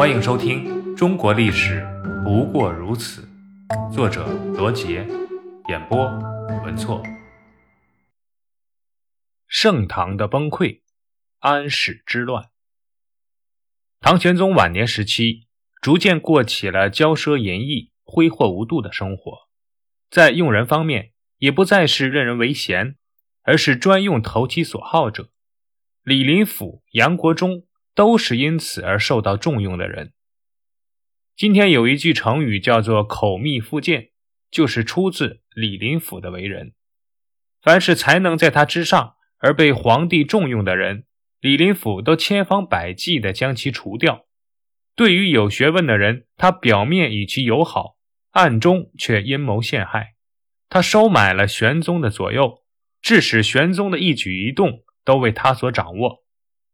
欢迎收听《中国历史不过如此》，作者罗杰，演播文措。盛唐的崩溃，安史之乱。唐玄宗晚年时期，逐渐过起了骄奢淫逸、挥霍无度的生活，在用人方面，也不再是任人唯贤，而是专用投其所好者。李林甫、杨国忠。都是因此而受到重用的人。今天有一句成语叫做“口蜜腹剑”，就是出自李林甫的为人。凡是才能在他之上而被皇帝重用的人，李林甫都千方百计地将其除掉。对于有学问的人，他表面与其友好，暗中却阴谋陷害。他收买了玄宗的左右，致使玄宗的一举一动都为他所掌握。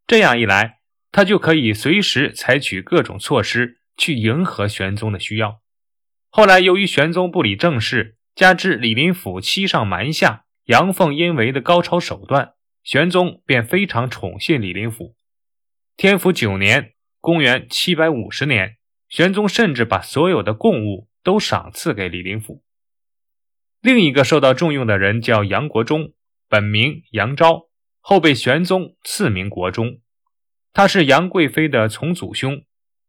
这样一来，他就可以随时采取各种措施去迎合玄宗的需要。后来，由于玄宗不理政事，加之李林甫欺上瞒下、阳奉阴违的高超手段，玄宗便非常宠信李林甫。天福九年（公元750年），玄宗甚至把所有的贡物都赏赐给李林甫。另一个受到重用的人叫杨国忠，本名杨昭，后被玄宗赐名国忠。他是杨贵妃的从祖兄，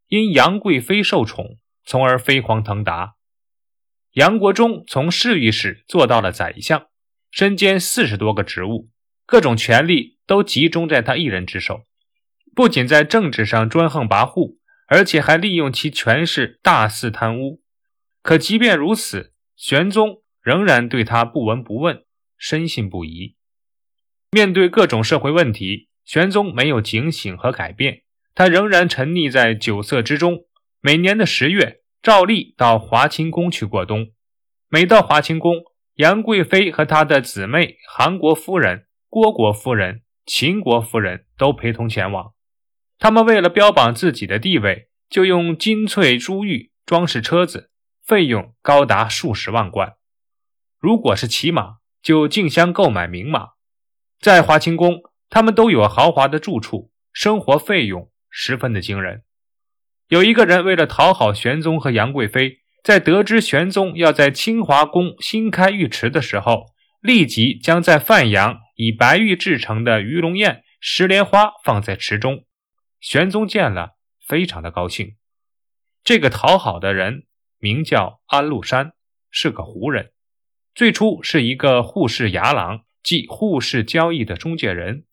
因杨贵妃受宠，从而飞黄腾达。杨国忠从侍御史做到了宰相，身兼四十多个职务，各种权力都集中在他一人之手。不仅在政治上专横跋扈，而且还利用其权势大肆贪污。可即便如此，玄宗仍然对他不闻不问，深信不疑。面对各种社会问题。玄宗没有警醒和改变，他仍然沉溺在酒色之中。每年的十月，照例到华清宫去过冬。每到华清宫，杨贵妃和她的姊妹韩国夫人、郭国夫人、秦国夫人都陪同前往。他们为了标榜自己的地位，就用金翠珠玉装饰车子，费用高达数十万贯。如果是骑马，就竞相购买名马。在华清宫。他们都有豪华的住处，生活费用十分的惊人。有一个人为了讨好玄宗和杨贵妃，在得知玄宗要在清华宫新开浴池的时候，立即将在范阳以白玉制成的鱼龙宴、石莲花放在池中。玄宗见了，非常的高兴。这个讨好的人名叫安禄山，是个胡人，最初是一个护市牙郎，即护市交易的中介人。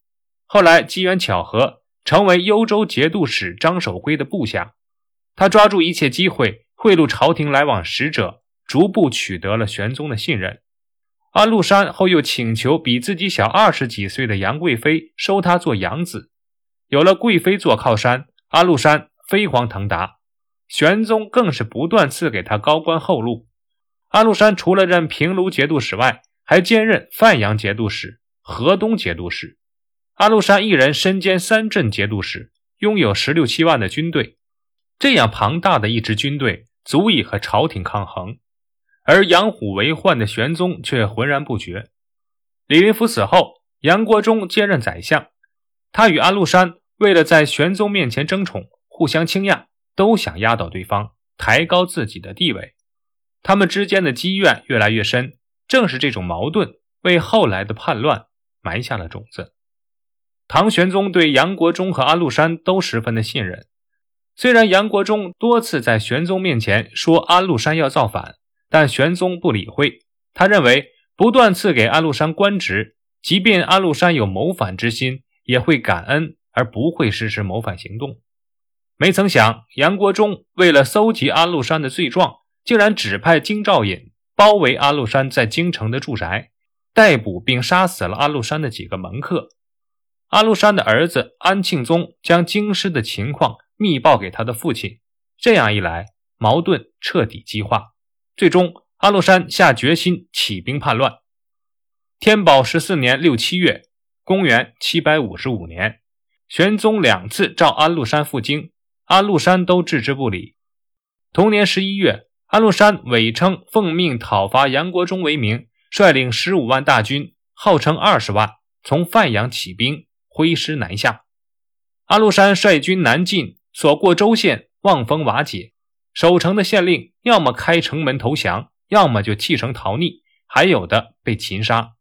后来机缘巧合，成为幽州节度使张守珪的部下。他抓住一切机会贿赂朝廷来往使者，逐步取得了玄宗的信任。安禄山后又请求比自己小二十几岁的杨贵妃收他做养子。有了贵妃做靠山，安禄山飞黄腾达。玄宗更是不断赐给他高官厚禄。安禄山除了任平卢节度使外，还兼任范阳节度使、河东节度使。安禄山一人身兼三镇节度使，拥有十六七万的军队。这样庞大的一支军队，足以和朝廷抗衡。而养虎为患的玄宗却浑然不觉。李林甫死后，杨国忠接任宰相。他与安禄山为了在玄宗面前争宠，互相倾轧，都想压倒对方，抬高自己的地位。他们之间的积怨越来越深，正是这种矛盾，为后来的叛乱埋下了种子。唐玄宗对杨国忠和安禄山都十分的信任，虽然杨国忠多次在玄宗面前说安禄山要造反，但玄宗不理会。他认为不断赐给安禄山官职，即便安禄山有谋反之心，也会感恩而不会实施谋反行动。没曾想，杨国忠为了搜集安禄山的罪状，竟然指派京兆尹包围安禄山在京城的住宅，逮捕并杀死了安禄山的几个门客。安禄山的儿子安庆宗将京师的情况密报给他的父亲，这样一来，矛盾彻底激化。最终，安禄山下决心起兵叛乱。天宝十四年六七月，公元七百五十五年，玄宗两次召安禄山赴京，安禄山都置之不理。同年十一月，安禄山伪称奉命讨伐杨国忠为名，率领十五万大军，号称二十万，从范阳起兵。挥师南下，安禄山率军南进，所过州县望风瓦解，守城的县令要么开城门投降，要么就弃城逃匿，还有的被擒杀。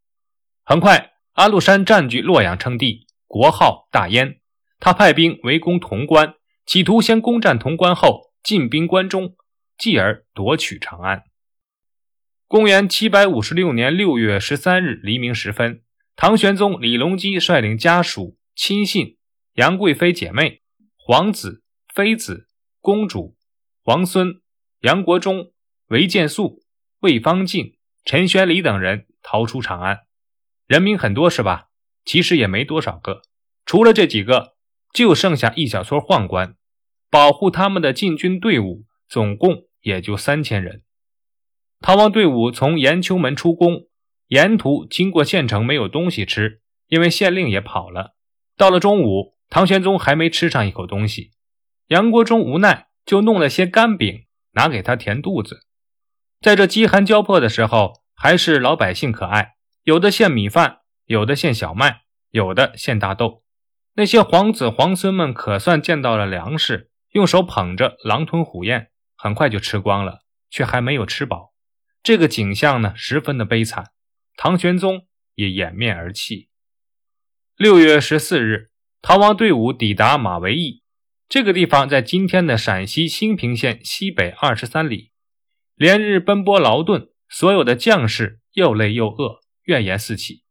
很快，安禄山占据洛阳称帝，国号大燕。他派兵围攻潼关，企图先攻占潼关后进兵关中，继而夺取长安。公元七百五十六年六月十三日黎明时分，唐玄宗李隆基率领家属、亲信、杨贵妃姐妹、皇子、妃子、公主、皇孙、杨国忠、韦建素、魏方进、陈玄礼等人逃出长安。人名很多是吧？其实也没多少个，除了这几个。就剩下一小撮宦官，保护他们的禁军队伍总共也就三千人。逃亡队伍从延秋门出宫，沿途经过县城，没有东西吃，因为县令也跑了。到了中午，唐玄宗还没吃上一口东西，杨国忠无奈就弄了些干饼拿给他填肚子。在这饥寒交迫的时候，还是老百姓可爱，有的献米饭，有的献小麦，有的献大豆。那些皇子皇孙们可算见到了粮食，用手捧着狼吞虎咽，很快就吃光了，却还没有吃饱。这个景象呢，十分的悲惨。唐玄宗也掩面而泣。六月十四日，逃亡队伍抵达马嵬驿，这个地方在今天的陕西兴平县西北二十三里。连日奔波劳顿，所有的将士又累又饿，怨言四起。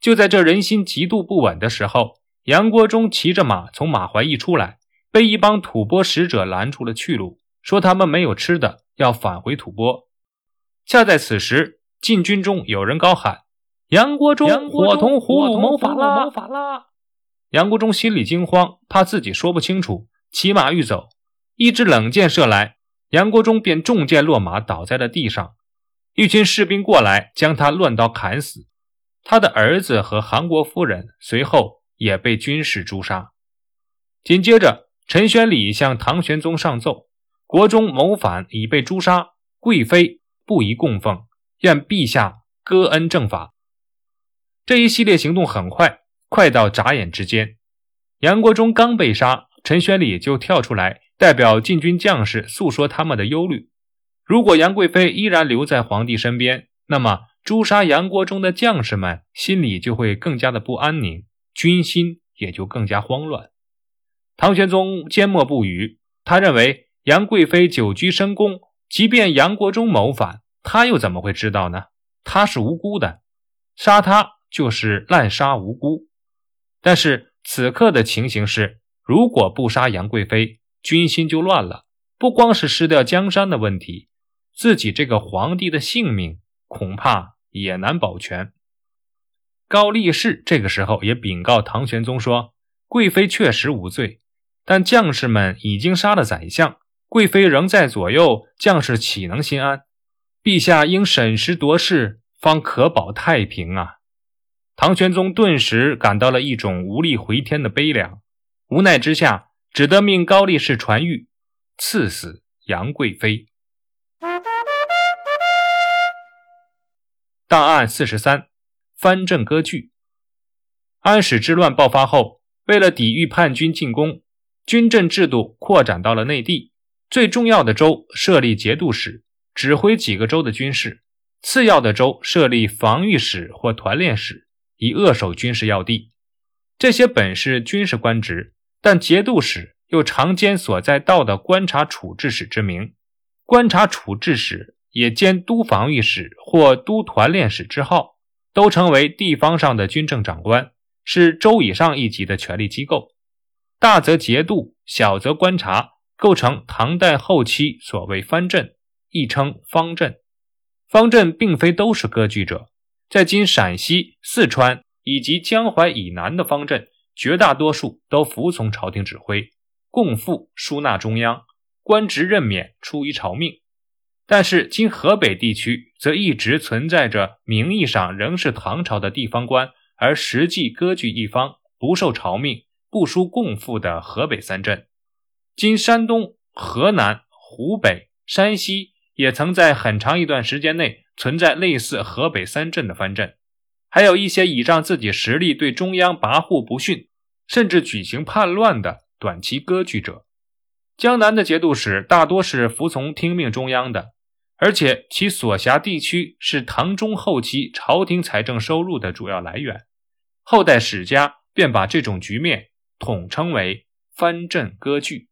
就在这人心极度不稳的时候。杨国忠骑着马从马怀驿出来，被一帮吐蕃使者拦住了去路，说他们没有吃的，要返回吐蕃。恰在此时，禁军中有人高喊：“杨国忠伙同葫芦谋反了！”杨国忠心里惊慌，怕自己说不清楚，骑马欲走，一支冷箭射来，杨国忠便中箭落马，倒在了地上。一群士兵过来，将他乱刀砍死。他的儿子和韩国夫人随后。也被军士诛杀。紧接着，陈玄礼向唐玄宗上奏：国中谋反已被诛杀，贵妃不宜供奉，愿陛下割恩正法。这一系列行动很快，快到眨眼之间。杨国忠刚被杀，陈玄礼就跳出来，代表禁军将士诉说他们的忧虑：如果杨贵妃依然留在皇帝身边，那么诛杀杨国忠的将士们心里就会更加的不安宁。军心也就更加慌乱。唐玄宗缄默不语，他认为杨贵妃久居深宫，即便杨国忠谋反，他又怎么会知道呢？他是无辜的，杀他就是滥杀无辜。但是此刻的情形是，如果不杀杨贵妃，军心就乱了，不光是失掉江山的问题，自己这个皇帝的性命恐怕也难保全。高力士这个时候也禀告唐玄宗说：“贵妃确实无罪，但将士们已经杀了宰相，贵妃仍在左右，将士岂能心安？陛下应审时度势，方可保太平啊！”唐玄宗顿时感到了一种无力回天的悲凉，无奈之下，只得命高力士传谕，赐死杨贵妃。档案四十三。藩镇割据。安史之乱爆发后，为了抵御叛军进攻，军政制度扩展到了内地。最重要的州设立节度使，指挥几个州的军事；次要的州设立防御使或团练使，以扼守军事要地。这些本是军事官职，但节度使又常兼所在道的观察处置使之名。观察处置使也兼都防御使或都团练使之号。都成为地方上的军政长官，是州以上一级的权力机构。大则节度，小则观察，构成唐代后期所谓藩镇，亦称方镇。方镇并非都是割据者，在今陕西、四川以及江淮以南的方镇，绝大多数都服从朝廷指挥，共赴输纳中央，官职任免出于朝命。但是，今河北地区则一直存在着名义上仍是唐朝的地方官，而实际割据一方、不受朝命、不输共赴的河北三镇。今山东、河南、湖北、山西也曾在很长一段时间内存在类似河北三镇的藩镇，还有一些倚仗自己实力对中央跋扈不驯，甚至举行叛乱的短期割据者。江南的节度使大多是服从听命中央的，而且其所辖地区是唐中后期朝廷财政收入的主要来源。后代史家便把这种局面统称为藩镇割据。